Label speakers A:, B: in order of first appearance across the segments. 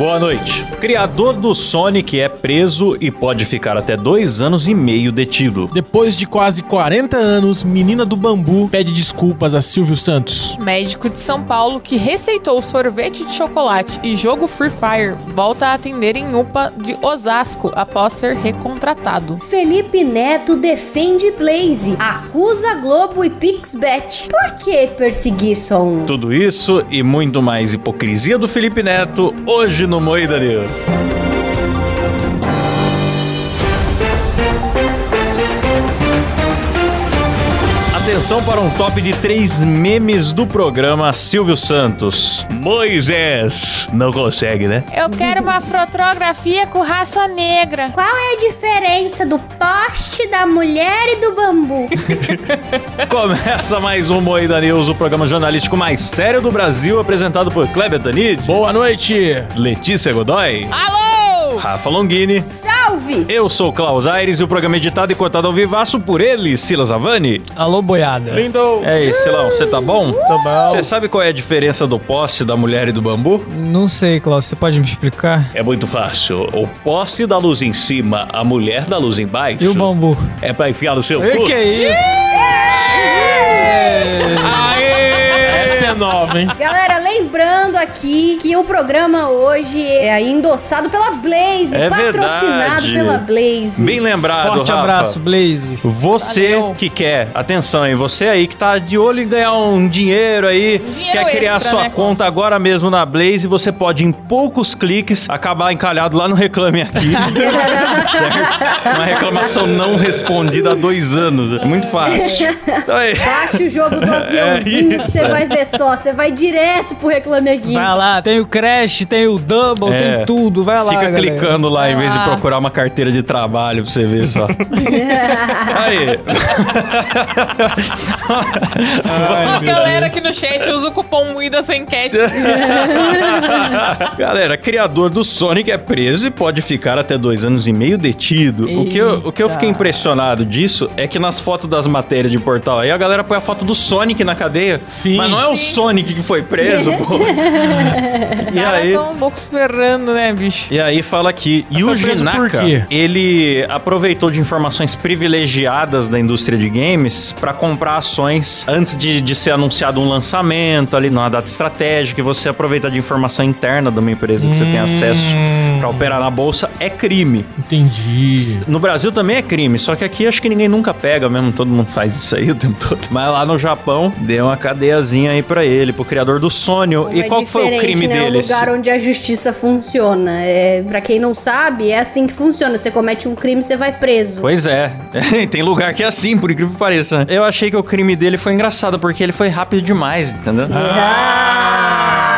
A: Boa noite. Criador do Sonic é preso e pode ficar até dois anos e meio detido.
B: Depois de quase 40 anos, menina do bambu pede desculpas a Silvio Santos.
C: Médico de São Paulo que receitou sorvete de chocolate e jogo Free Fire volta a atender em UPA de Osasco após ser recontratado.
D: Felipe Neto defende Blaze, acusa Globo e Pixbet. Por que perseguir só um?
A: Tudo isso e muito mais hipocrisia do Felipe Neto hoje no Moída News. Atenção para um top de três memes do programa Silvio Santos. Moisés. Não consegue, né?
C: Eu quero uma fotografia com raça negra.
D: Qual é a diferença do poste da mulher e do bambu?
A: Começa mais um Moída News, o programa jornalístico mais sério do Brasil, apresentado por Kleber Tanid,
B: Boa noite!
A: Letícia Godoy,
C: Alô!
A: Rafa Longini.
D: Salve!
A: Eu sou o Klaus Aires e o programa é editado e cortado ao vivaço por ele, Silas Avani.
E: Alô, boiada.
B: Lindo!
A: É isso, Silão, você tá bom?
B: Tô bom.
A: Você sabe qual é a diferença do poste da mulher e do bambu?
E: Não sei, Klaus, você pode me explicar?
A: É muito fácil. O poste dá luz em cima, a mulher dá luz embaixo.
E: E o bambu?
A: É pra enfiar no seu cu.
E: que é isso?
B: Nova, hein?
D: Galera, lembrando aqui que o programa hoje é endossado pela Blaze,
A: É
D: patrocinado
A: verdade.
D: pela Blaze.
A: Bem lembrado,
E: Forte
A: Rafa.
E: abraço, Blaze.
A: Você
C: Valeu.
A: que quer, atenção, hein? Você aí que tá de olho em ganhar um dinheiro aí,
C: dinheiro
A: quer criar
C: extra,
A: sua
C: né,
A: conta agora mesmo na Blaze, você pode em poucos cliques acabar encalhado lá no Reclame Aqui. certo? Uma reclamação não respondida há dois anos. É muito fácil. Então.
D: Baixa o jogo do aviãozinho
A: É
D: que você
A: é.
D: vai ver só. Você vai direto pro Reclame Aqui.
E: Vai lá, tem o Crash, tem o Double,
A: É.
E: tem tudo. Vai lá,
A: Fica
E: galera.
A: clicando lá em vez de
C: lá.
A: procurar uma carteira de trabalho pra você ver só. Aí.
C: A galera aqui no chat usa o cupom MUIDA sem cash.
A: Galera, criador do Sonic é preso e pode ficar até dois anos e meio detido. O que, eu, o que eu fiquei impressionado disso é que nas fotos das matérias de portal aí, a galera põe a foto do Sonic na cadeia.
B: Sim.
A: Mas não é o
C: Sim.
A: Sonic que foi preso, pô.
C: Os
A: E
C: caras
A: aí?
C: tão loucos ferrando, né, bicho?
A: E aí fala que Yuji
B: preso por
A: Naka, ele aproveitou de informações privilegiadas da indústria de games para comprar ações antes de, de ser anunciado um lançamento ali numa data estratégica e você aproveitar de informação interna de uma empresa que você tem acesso para operar na bolsa é crime.
B: Entendi.
A: No Brasil também é crime, só que aqui acho que ninguém nunca pega mesmo, todo mundo faz isso aí o tempo todo. Mas lá no Japão, deu uma cadeiazinha aí pra ele, pro criador do Sônio. E
D: É
A: qual foi o crime
D: né?
A: dele?
D: É um lugar onde a justiça funciona. É, pra quem não sabe, é assim que funciona. Você comete um crime, você vai preso.
A: Pois é. Tem lugar que é assim, por incrível que pareça. né? Eu achei que o crime dele foi engraçado, porque ele foi rápido demais, entendeu?
D: A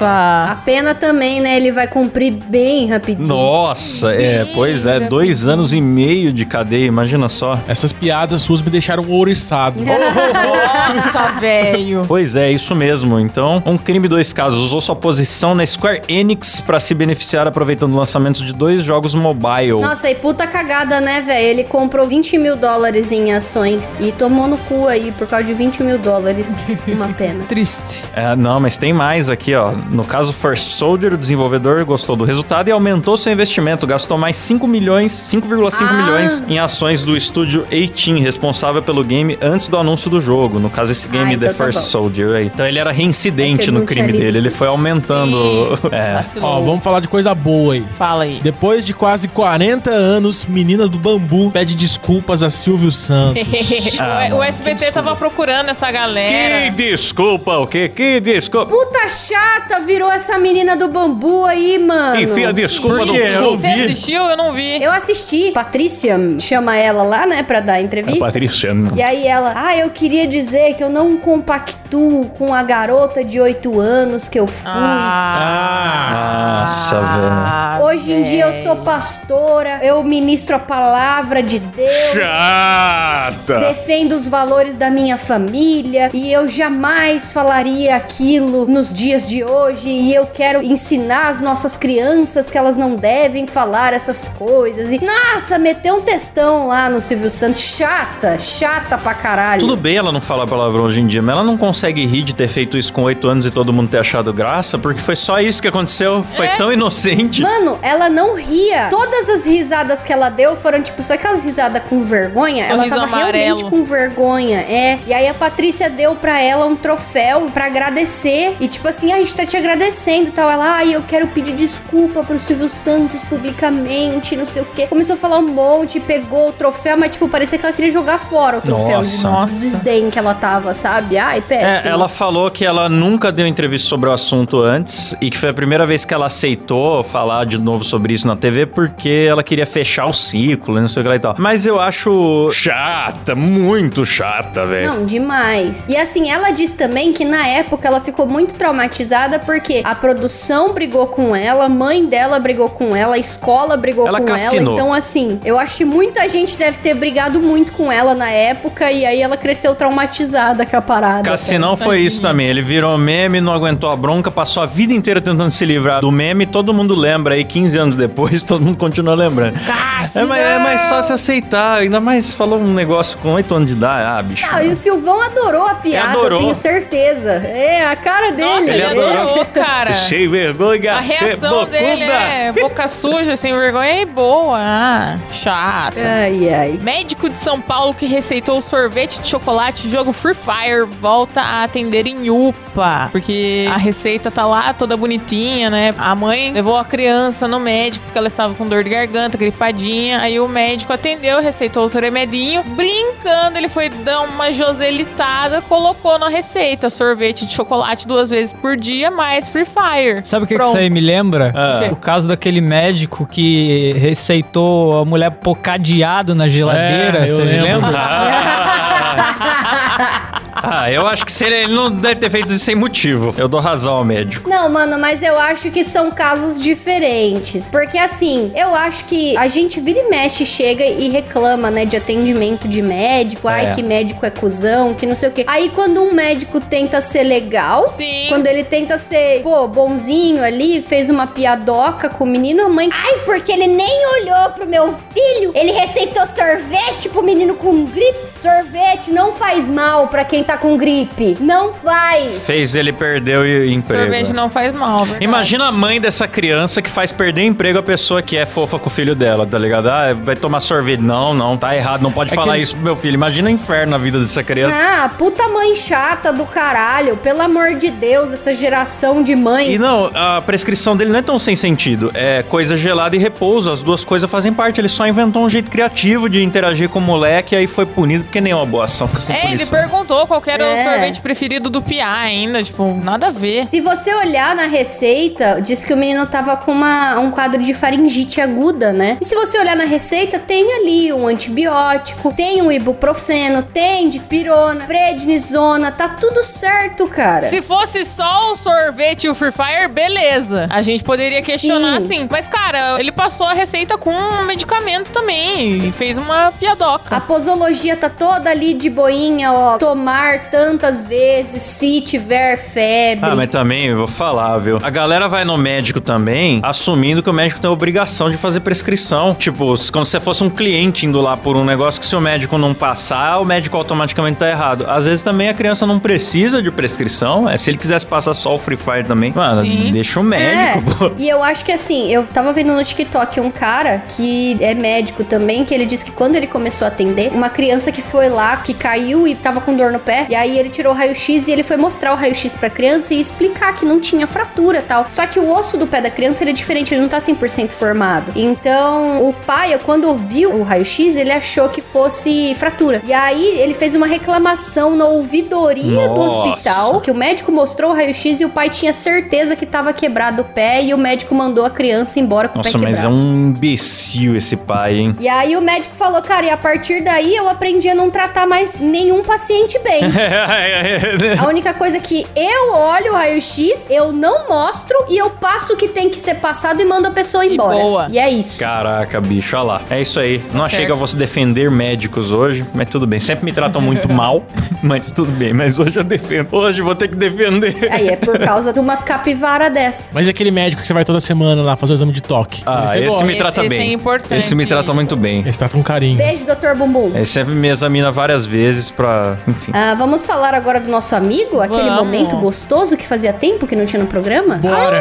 C: Nossa!
D: pena também, né? Ele vai cumprir bem rapidinho.
A: Nossa, é, pois é, dois anos e meio de cadeia, imagina só.
B: Essas piadas suas me deixaram ouriçado.
C: Nossa, velho!
A: Pois é, isso mesmo. Então, um crime dois casos. Usou sua posição na Square Enix pra se beneficiar aproveitando o lançamento de dois jogos mobile.
D: Nossa, e puta cagada, né, velho? Ele comprou 20 mil dólares em ações e tomou no cu aí por causa de 20 mil dólares. Uma pena.
E: Triste.
A: É, não, mas tem mais aqui, ó. No caso First Soldier, o desenvolvedor gostou do resultado e aumentou seu investimento. Gastou mais 5 milhões, 5,5
D: Ah.
A: milhões em ações do estúdio 18, responsável pelo game antes do anúncio do jogo. No caso, esse game
D: Ah,
A: The
D: então tá
A: First
D: bom.
A: Soldier aí. Então ele era reincidente
D: É,
A: no crime
D: ali.
A: dele. Ele foi aumentando.
C: Sim.
A: É.
B: Ó, vamos falar de coisa boa aí.
C: Fala aí.
B: Depois de quase 40 anos, menina do bambu pede desculpas a Silvio Santos.
A: Ah,
C: o, o SBT tava procurando essa galera.
A: Que desculpa, o quê? Que desculpa?
D: Puta chata, virou essa menina do bambu aí, mano?
A: Enfia a desculpa no
F: quê? Eu
A: cu.
C: Você
F: vi.
C: assistiu? Eu não vi.
D: Eu assisti. Patrícia chama ela lá, né, pra dar
A: É
D: entrevista.
A: Patrícia.
D: E aí ela, ah, eu queria dizer que eu não compactuo com a garota de 8 anos que eu fui.
C: Ah,
A: Nossa, velho.
D: Hoje em dia eu sou pastora, eu ministro a palavra de Deus.
G: Chata!
D: Defendo os valores da minha família e eu jamais falaria aquilo nos dias de hoje. E eu quero ensinar as nossas crianças que elas não devem falar essas coisas. E nossa, meteu um textão lá no Silvio Santos. Chata, chata pra caralho.
A: Tudo bem ela não falar palavrão hoje em dia, mas ela não consegue rir de ter feito isso com 8 anos e todo mundo ter achado graça, porque foi só isso que aconteceu. Foi
C: É.
A: tão inocente.
D: Mano, ela não ria. Todas as risadas que ela deu foram, tipo, só aquelas risadas com vergonha. ela
C: Sorriso
D: tava
C: amarelo.
D: realmente com vergonha, é. E aí a Patrícia deu pra ela um troféu pra agradecer. E tipo assim, "Ah, a gente tá te agradecendo e tal. Ela, ai, eu quero pedir desculpa pro Silvio Santos publicamente, não sei o quê. Começou a falar um monte, pegou o troféu, mas tipo, parecia que ela queria jogar fora o troféu.
A: Nossa.
D: de
C: Nossa.
D: desdém que ela tava, sabe? Ai, péssimo.
A: É, ela falou que ela nunca deu entrevista sobre o assunto antes e que foi a primeira vez que ela aceitou falar de novo sobre isso na TV porque ela queria fechar o ciclo, não sei o que lá e tal. Mas eu acho
G: Chata, muito chata, velho.
D: Não, demais. E assim, ela disse também que na época ela ficou muito traumatizada porque a produção brigou com ela, a mãe dela brigou com ela, a escola brigou
A: Ela
D: com
A: cassinou.
D: ela. Então, assim, eu acho que muita gente deve ter brigado muito com ela na época e aí ela cresceu traumatizada com a parada.
A: Cassinão foi isso também. Ele virou meme, não aguentou a bronca, passou a vida inteira tentando se livrar do meme. Todo mundo lembra aí, 15 anos depois, todo mundo continua lembrando. É, mais- é mais fácil aceitar. Ainda mais falou um negócio com 8 anos de idade. Ah, bicho.
D: Ah, e o Silvão adorou a piada,
A: adorou.
D: eu tenho certeza. É, a cara dele.
C: Nossa, ele
A: Ele adorou.
C: Adorou, cara.
A: Sem vergonha.
C: A reação dele é boca suja, sem vergonha e boa. Ah, chata.
D: Ai, ai.
C: Médico de São Paulo que receitou sorvete de chocolate jogo Free Fire volta a atender em UPA. Porque a receita tá lá toda bonitinha, né? A mãe levou a criança no médico porque ela estava com dor de garganta, gripadinha. Aí o médico atendeu, receitou o seu remedinho. Brincando, ele foi dar uma joselitada, colocou na receita sorvete de chocolate duas vezes por dia, mais Free Fire.
E: Sabe o que, que isso aí me lembra?
A: Ah.
E: O caso daquele médico que receitou a mulher pôr cadeado na geladeira.
F: É,
E: Você lembra?
A: Ah, eu acho que se ele, ele não deve ter feito isso sem motivo. Eu dou razão ao médico.
D: Não, mano, mas eu acho que são casos diferentes. Porque assim, eu acho que a gente vira e mexe, chega e reclama, né, de atendimento de médico. Ai,
A: É.
D: que médico é cuzão, que não sei o quê. Aí quando um médico tenta ser legal,
C: Sim.
D: quando ele tenta ser, pô, bonzinho ali, fez uma piadoca com o menino, a mãe. Ai, porque ele nem olhou pro meu filho. Ele receitou sorvete pro menino com gripe. Sorvete não faz mal pra quem tá com gripe. Não faz.
A: Fez ele perder o emprego.
C: Sorvete não faz mal, verdade.
A: Imagina a mãe dessa criança que faz perder emprego a pessoa que é fofa com o filho dela, tá ligado? Ah, vai tomar sorvete. Não, não, tá errado, não pode
E: É
A: falar
E: que-
A: isso pro meu filho. Imagina o inferno na vida dessa criança.
D: Ah, puta mãe chata do caralho. Pelo amor de Deus, essa geração de mãe.
A: E não, a prescrição dele não é tão sem sentido. É coisa gelada e repouso. As duas coisas fazem parte. Ele só inventou um jeito criativo de interagir com o moleque e aí foi punido porque nem é uma boa ação. Fica sem
C: É, ele
A: punição.
C: perguntou qual que era
D: É.
C: o sorvete preferido do Piá ainda, tipo, nada a ver.
D: Se você olhar na receita, diz que o menino tava com uma, um quadro de faringite aguda, né? E se você olhar na receita, tem ali um antibiótico, tem um ibuprofeno, tem dipirona, prednisona, tá tudo certo, cara.
C: Se fosse só o sorvete e o Free Fire, beleza. A gente poderia questionar
D: Sim.
C: assim. Mas, cara, ele passou a receita com um medicamento também. E fez uma piadoca.
D: A posologia tá toda ali de boinha, ó. Tomar tantas vezes se tiver febre.
A: Ah, mas também, eu vou falar, viu? A galera vai no médico também, assumindo que o médico tem a obrigação de fazer prescrição. Tipo, se- como se você fosse um cliente indo lá por um negócio que se o médico não passar, o médico automaticamente tá errado. Às vezes também a criança não precisa de prescrição. É, se ele quisesse passar só o Free Fire também, mano,
C: Sim.
A: deixa o médico,
D: É,
A: pô.
D: e eu acho que assim, eu tava vendo no TikTok um cara que é médico também, que ele disse que quando ele começou a atender, uma criança que foi lá, que caiu e tava com dor no pé, pé. E aí ele tirou o raio-x e ele foi mostrar o raio-x pra criança e explicar que não tinha fratura tal. Só que o osso do pé da criança ele é diferente, ele não tá 100% formado. Então, o pai, quando ouviu o raio-x, ele achou que fosse fratura. E aí ele fez uma reclamação na ouvidoria do
A: Nossa.
D: hospital, que o médico mostrou o raio-x e o pai tinha certeza que tava quebrado o pé e o médico mandou a criança embora com o
A: Nossa,
D: pé
A: mas é
D: quebrado.
A: um imbecil esse pai, hein?
D: E aí o médico falou, cara, e a partir daí eu aprendi a não tratar mais nenhum paciente bem. A única coisa que eu olho o raio-x, eu não mostro e eu passo o que tem que ser passado e mando a pessoa
C: E
D: embora.
C: boa.
D: E é isso.
A: Caraca, bicho, olha lá. É isso aí. Não achei
C: certo.
A: que eu fosse defender médicos hoje, mas tudo bem. Sempre me tratam muito mal, mas tudo bem. Mas hoje eu defendo. Hoje eu vou ter que defender.
D: Aí é por causa de umas capivara dessa.
B: Mas e aquele médico que você vai toda semana lá fazer o exame de toque?
A: Ah, esse
B: gosta.
A: me
C: Esse-
A: trata
C: esse
A: bem.
C: é importante.
A: Esse me trata muito bem.
B: Esse trata com carinho.
D: Beijo, doutor Bumbum.
A: Ele sempre me examina várias vezes pra. Enfim.
D: Ah, vamos falar agora do nosso amigo, aquele
C: Vamos.
D: momento gostoso que fazia tempo que não tinha no programa?
B: Bora!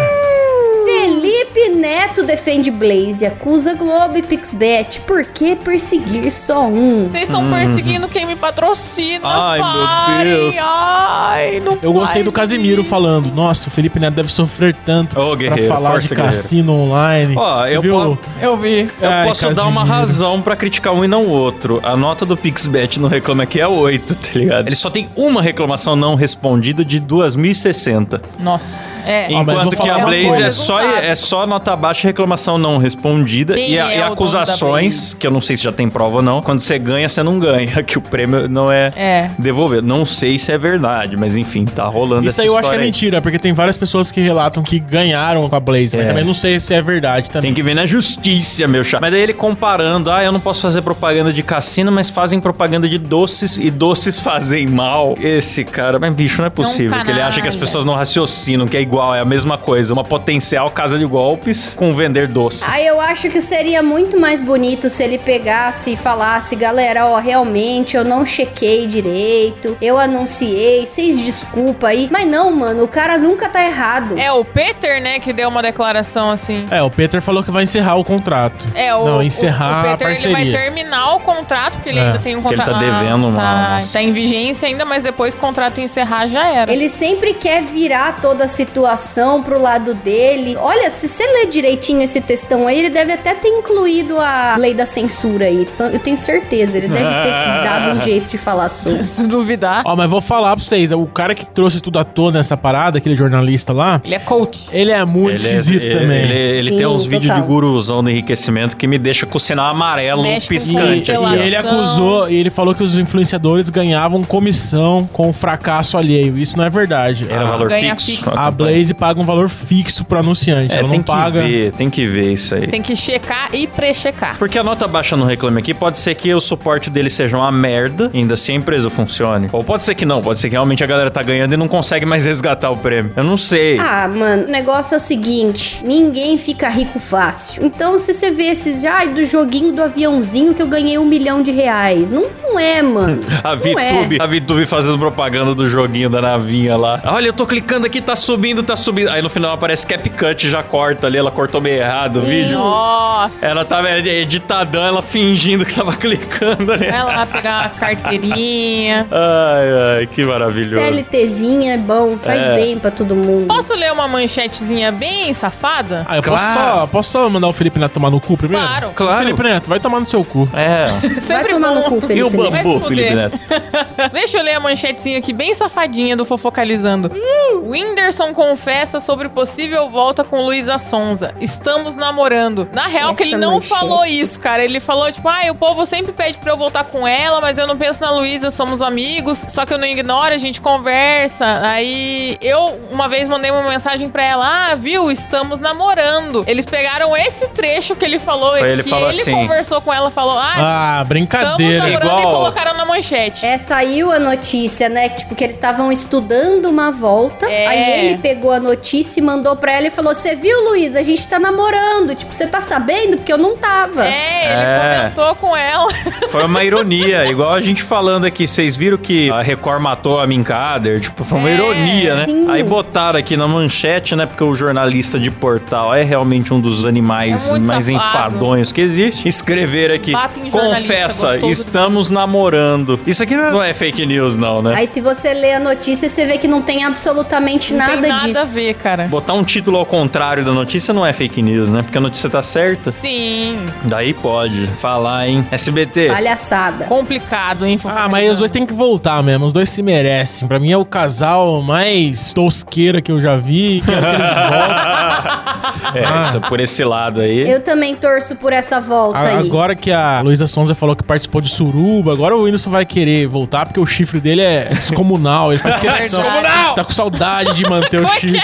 D: Felipe Neto defende Blaze, acusa Globo e Pixbet. Por que perseguir só um?
C: Vocês estão perseguindo quem me patrocina.
A: Ai, meu
C: parem.
A: Deus.
C: Ai, não
B: Eu gostei do Casimiro
C: isso.
B: falando. Nossa, o Felipe Neto deve sofrer tanto
A: Ô,
B: pra falar de
A: guerreiro.
B: cassino online.
A: Ó,
B: Você
A: eu
B: viu?
A: po-
C: Eu vi.
A: Eu
B: Ai,
A: posso dar uma
B: Casimiro.
A: razão pra criticar um e não o outro. A nota do Pixbet no Reclame Aqui é 8, tá ligado? Ele só tem uma reclamação não respondida de 2.060.
C: Nossa. É.
A: Enquanto que a Blaze
C: coisa.
A: é só, é só nota baixa e reclamação não respondida.
C: Quem
A: e, a-
C: é
A: e acusações, que eu não sei se já tem prova ou não. Quando você ganha, você não ganha. Que o prêmio não é,
C: É.
A: devolver. Não sei se é verdade, mas enfim, tá rolando
B: Isso
A: essa
B: aí eu acho que é
A: história
B: mentira, porque tem várias pessoas que relatam que ganharam com a Blaze, mas
A: É.
B: também não sei se é verdade também.
A: Tem que ver na justiça, meu chá. Mas daí ele comparando, ah, eu não posso fazer propaganda de cassino, mas fazem propaganda de doces e doces fazem mal. Esse cara, mas bicho, não é possível. que ele acha que as pessoas não raciocinam, que é igual, é a mesma coisa. Uma potencial casa de golpes com vender doce.
D: Ah, eu acho que seria muito mais bonito se ele pegasse e falasse, galera, ó, realmente eu não chequei direito, eu anunciei, vocês desculpa aí. Mas não, mano, o cara nunca tá errado.
C: É o Peter, né, que deu uma declaração assim.
B: É, o Peter falou que vai encerrar o contrato.
C: É, o,
B: Não,
C: o-
B: encerrar
C: o,
B: a
C: Peter ele
B: parceria.
C: vai terminar o contrato, porque ele
B: É,
C: ainda tem um
A: que ele
C: contrato.
A: tá devendo uma-
C: tá, tá em vigência ainda, mas depois que o contrato encerrar já era.
D: Ele sempre quer virar toda a situação pro lado dele. Olha, se você ler direitinho esse textão aí, ele deve até ter incluído a lei da censura aí. Então, eu tenho certeza, ele deve ter dado um jeito de falar sobre.
C: Se duvidar,
B: Ó, mas vou falar pra vocês, o cara que trouxe tudo à tona essa parada, aquele jornalista lá,
C: ele é coach.
B: ele é muito
A: Ele é-
B: esquisito
A: ele,
B: também.
A: Ele, ele
D: Sim,
A: tem uns vídeos de guruzão do enriquecimento que me deixa com o sinal amarelo
C: Mexe
B: E,
A: piscante.
B: e ele acusou, e ele falou que os influenciadores ganhavam comissão com o fracasso alheio. Isso não é verdade.
A: Era
B: a,
A: valor fixo.
C: fixo.
B: a Blaze paga um valor fixo pro anunciante.
A: É,
B: ela
A: tem
B: não
A: que
B: paga.
A: ver, tem que ver isso aí.
C: Tem que checar e pré-checar.
A: Porque a nota baixa no Reclame Aqui pode ser que o suporte dele seja uma merda, ainda assim a empresa funcione. Ou pode ser que não, pode ser que realmente a galera tá ganhando e não consegue mais resgatar o prêmio. Eu não sei.
D: Ah, mano, o negócio é o seguinte: ninguém fica rico fácil. Então, se você vê esses, ai, do joguinho do aviãozinho que eu ganhei um milhão de reais. Não, não é, mano.
A: A
D: é.
A: VTube, a VTube fazendo propaganda do joguinho da navinha lá. Olha, eu tô clicando aqui, tá subindo, tá subindo. Aí no final aparece CapCut, já corta ali, ela cortou meio errado o
D: Sim.
A: vídeo.
C: Nossa.
A: Ela tava editadão, ela fingindo que tava clicando ali.
C: Vai lá pegar uma carteirinha.
A: Ai, ai, que maravilhoso.
D: CLTzinha é bom, faz
A: É.
D: bem pra todo mundo.
C: Posso ler uma manchetezinha bem safada?
B: Ah, eu posso,
A: Claro.
B: só, posso só mandar o Felipe Neto tomar no cu primeiro?
C: Claro.
A: Claro.
B: Felipe Neto, vai tomar no seu cu.
A: É.
D: Vai
C: Sempre
D: tomar no
C: bom.
D: cu,
A: E o
D: Felipe. Neto.
C: Vai
A: bambu, Felipe. Neto?
C: Deixa eu ler a manchetezinha aqui, bem safadinha do Fofocalizando. Whindersson confessa sobre possível volta com Luísa Sonza. Estamos namorando. Na real,
D: Essa
C: que ele não
D: manchete.
C: falou isso, cara. Ele falou, tipo, ah, o povo sempre pede pra eu voltar com ela, mas eu não penso na Luísa, somos amigos. Só que eu não ignoro, a gente conversa. Aí eu, uma vez, mandei uma mensagem pra ela, ah, viu, estamos namorando. Eles pegaram esse trecho que ele falou,
A: Foi ele
C: que
A: falou
C: ele
A: assim.
C: conversou com ela, falou, ah,
B: Ah, brincadeira.
C: Estamos namorando
A: igual-
C: e colocaram na manchete.
D: É, saiu a notícia, né? Tipo, que eles estavam estudando uma volta.
C: É.
D: Aí ele pegou a notícia e mandou pra ela e falou: Você viu, A gente tá namorando. Tipo, você tá sabendo? Porque eu não tava.
C: É, ele
A: É.
C: comentou com ela.
A: Foi uma ironia, igual a gente falando aqui. Vocês viram que a Record matou a Minkader? Tipo, foi uma
C: É,
A: ironia, né?
D: sim.
A: Aí botaram aqui na manchete, né? Porque o jornalista de portal é realmente um dos animais
C: É
A: mais
C: safado.
A: enfadonhos que existe. Escrever aqui. Confessa, estamos namorando. Isso aqui não é fake news, não, né?
D: Aí se você lê a notícia, você vê que não tem absolutamente
C: Não
D: nada
C: tem nada
D: disso.
C: a ver, cara.
A: Botar um título ao contrário da notícia não é fake news, né? Porque a notícia tá certa.
C: Sim,
A: Daí pode falar, hein? SBT.
D: Palhaçada.
C: complicado, hein?
B: Ah, mas os dois têm que voltar mesmo. Os dois se merecem. Pra mim é o casal mais tosqueira que eu já vi. Quero que eles voltem.
A: É,
B: Ah.
A: isso, por esse lado aí.
D: Eu também torço por essa volta
B: A-
D: aí.
B: Agora que a Luísa Sonza falou que participou de Suruba, agora o Whindersson vai querer voltar porque o chifre dele é descomunal. Ele faz questão.
C: Descomunal!
B: Tá com saudade de manter o
C: é que
B: chifre.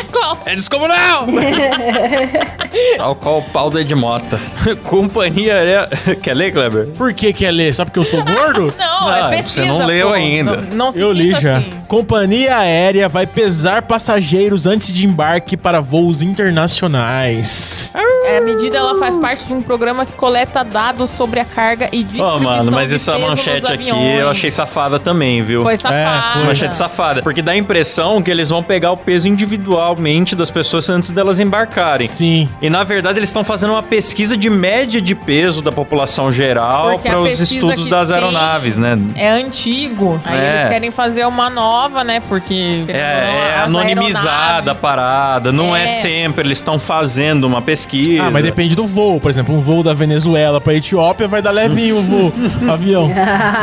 C: é?
A: É descomunal! Tal qual o pau do Edmota. Companhia aérea. Quer ler, Kleber?
B: Por que quer ler? Só porque eu sou gordo?
C: Não,
A: Ah,
C: é pesquisa,
A: você não leu
C: pô.
A: ainda.
C: Não, não se
B: Eu li já.
C: assim.
B: Companhia aérea vai pesar passageiros antes de embarque para voos internacionais.
C: É, a medida ela faz parte de um programa que coleta dados sobre a carga e
A: Ó,
C: distribuição
A: mano, mas
C: de
A: essa
C: peso nos
A: manchete aqui
C: aviões.
A: eu achei safada também, viu?
C: Foi
B: É,
C: safado.
B: foi.
A: Manchete safada. Porque dá a impressão que eles vão pegar o peso individualmente das pessoas antes delas embarcarem.
B: Sim.
A: E na verdade eles estão fazendo uma pesquisa de média de peso da população geral
C: Porque a
A: para os
C: pesquisa
A: estudos
C: que
A: das
C: tem-
A: aeronaves, né?
C: É antigo. Aí
A: É.
C: eles querem fazer uma nova, né? Porque.
A: É, é
C: as
A: anonimizada a
C: aeronaves-
A: parada, não é,
C: É.
A: sempre, eles estão fazendo uma pesquisa.
B: Ah, mas depende do voo. Por exemplo, um voo da Venezuela pra Etiópia vai dar levinho o voo, o avião.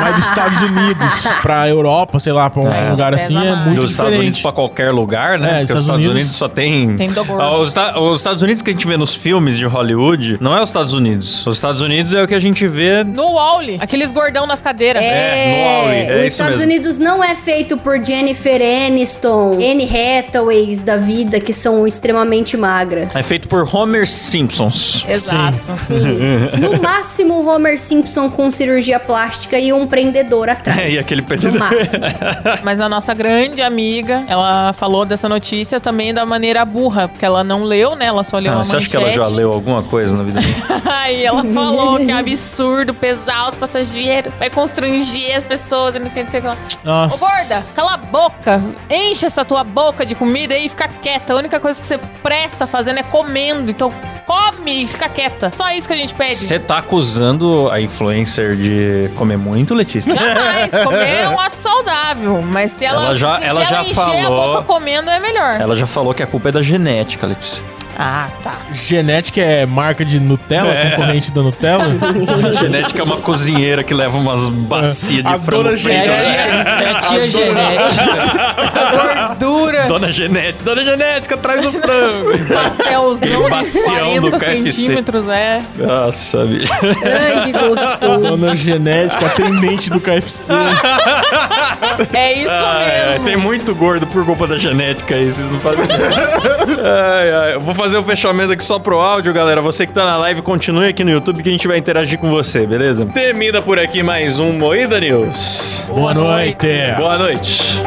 B: Mas dos Estados Unidos pra Europa, sei lá, pra um
A: É.
B: lugar assim, é muito
A: Dos Estados Unidos
B: diferente.
A: pra qualquer lugar, né?
B: É,
A: Porque os
B: Estados
A: Estados Unidos,
B: Unidos
A: só tem.
C: Tem do gordo.
A: Ah, Os, os Estados Unidos que a gente vê nos filmes de Hollywood não é os Estados Unidos. Os Estados Unidos é o que a gente vê.
C: No Wally, aqueles gordão nas cadeiras.
A: É, no Wall-E, é
D: os Estados
A: mesmo.
D: Unidos não é feito por Jennifer Aniston, Anne Hathaways da vida, que são extremamente magras.
A: É feito por Homer Simpsons.
C: Exato.
D: Sim. No máximo, um Homer Simpson com cirurgia plástica e um prendedor atrás.
A: É, e aquele
D: No
A: prendedor.
D: máximo.
C: Mas a nossa grande amiga, ela falou dessa notícia também da maneira burra, porque ela não leu, né? Ela só leu
A: Ah,
C: uma
A: você acha que ela já leu alguma coisa na vida dela?
C: Aí ela falou que é absurdo pesar os passageiros, vai constranger as pessoas, eu não entendo sei o que lá. Ô
B: Nossa.
C: gorda, cala a boca, enche essa tua boca de comida aí e fica quieta. A única coisa que você presta fazendo é comendo, então come e fica quieta. Só isso que a gente pede.
A: Você tá acusando a influencer de comer muito, Letícia?
C: Jamais, comer é um ato saudável, mas se ela,
A: Ela já-
C: se
A: ela já
C: encher
A: falou-
C: a boca comendo é melhor.
A: Ela já falou que a culpa é da genética, Letícia.
C: Ah, tá.
B: Genética é marca de Nutella,
A: É.
B: concorrente da Nutella.
A: A genética é uma cozinheira que leva umas bacias de
B: A
A: frango
B: dona
A: frito.
E: É,
B: Genética.
E: tia, é tia genética.
C: Gordura,
A: Dona Genética, Dona Genética, traz o frango.
C: Pastelzão de
A: bacião do
C: 40
A: KFC.
C: centímetros, é.
A: Nossa, bicho.
D: Ai, que gostoso.
B: Dona Genética, atendente do KFC.
C: É isso
A: Ah, é,
C: mesmo.
A: tem muito gordo por culpa da genética aí, vocês não fazem ideia. ai, ai, eu vou fazer o fechamento aqui só pro áudio, galera. Você que tá na live, continue aqui no YouTube que a gente vai interagir com você, beleza? Termina por aqui mais um Moída News.
B: Boa noite.
A: Boa noite.